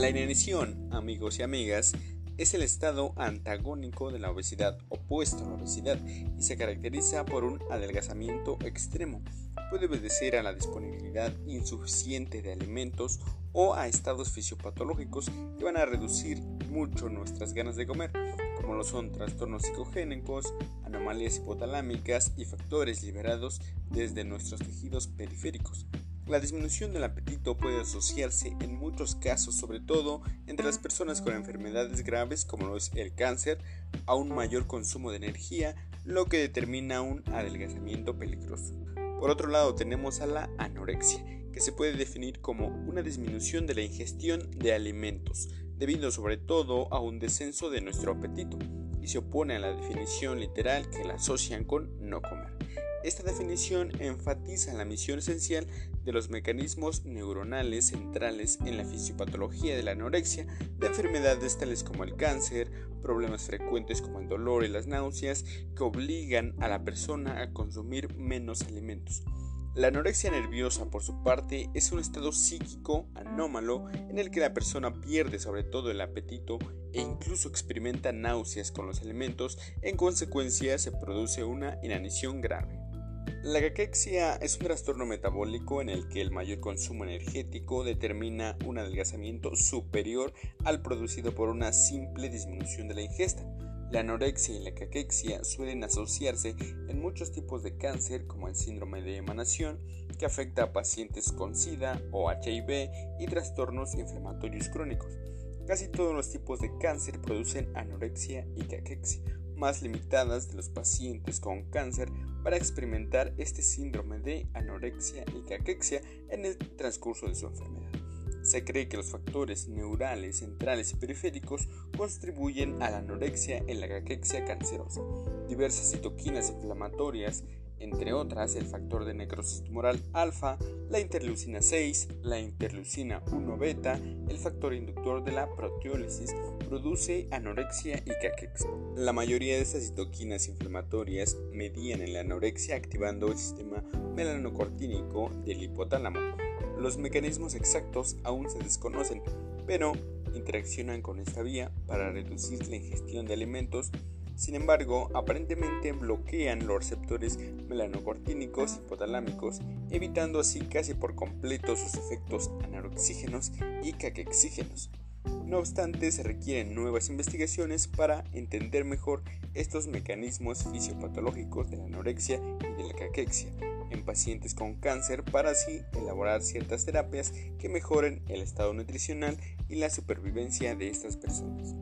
La inanición, amigos y amigas, es el estado antagónico de la obesidad, opuesto a la obesidad, y se caracteriza por un adelgazamiento extremo. Puede obedecer a la disponibilidad insuficiente de alimentos o a estados fisiopatológicos que van a reducir mucho nuestras ganas de comer, como lo son trastornos psicogénicos, anomalías hipotalámicas y factores liberados desde nuestros tejidos periféricos. La disminución del apetito puede asociarse en muchos casos, sobre todo entre las personas con enfermedades graves como lo es el cáncer, a un mayor consumo de energía, lo que determina un adelgazamiento peligroso. Por otro lado tenemos a la anorexia, que se puede definir como una disminución de la ingestión de alimentos, debido sobre todo a un descenso de nuestro apetito, y se opone a la definición literal que la asocian con no comer. Esta definición enfatiza la misión esencial de los mecanismos neuronales centrales en la fisiopatología de la anorexia, de enfermedades tales como el cáncer, problemas frecuentes como el dolor y las náuseas, que obligan a la persona a consumir menos alimentos. La anorexia nerviosa, por su parte, es un estado psíquico anómalo en el que la persona pierde sobre todo el apetito e incluso experimenta náuseas con los alimentos, en consecuencia se produce una inanición grave. La caquexia es un trastorno metabólico en el que el mayor consumo energético determina un adelgazamiento superior al producido por una simple disminución de la ingesta. La anorexia y la caquexia suelen asociarse en muchos tipos de cáncer como el síndrome de emanación que afecta a pacientes con SIDA o HIV y trastornos inflamatorios crónicos. Casi todos los tipos de cáncer producen anorexia y caquexia, más limitadas de los pacientes con cáncer para experimentar este síndrome de anorexia y caquexia en el transcurso de su enfermedad. Se cree que los factores neurales centrales y periféricos contribuyen a la anorexia en la caquexia cancerosa. Diversas citoquinas inflamatorias, entre otras el factor de necrosis tumoral alfa, la interleucina 6, la interleucina 1 beta, el factor inductor de la proteólisis, produce anorexia y caquexia. La mayoría de estas citoquinas inflamatorias medían en la anorexia activando el sistema melanocortínico del hipotálamo los mecanismos exactos aún se desconocen, pero interaccionan con esta vía para reducir la ingestión de alimentos. Sin embargo, aparentemente bloquean los receptores melanocortínicos hipotalámicos, evitando así casi por completo sus efectos anoxígenos y caquexígenos. No obstante, se requieren nuevas investigaciones para entender mejor estos mecanismos fisiopatológicos de la anorexia y de la caquexia en pacientes con cáncer para así elaborar ciertas terapias que mejoren el estado nutricional y la supervivencia de estas personas.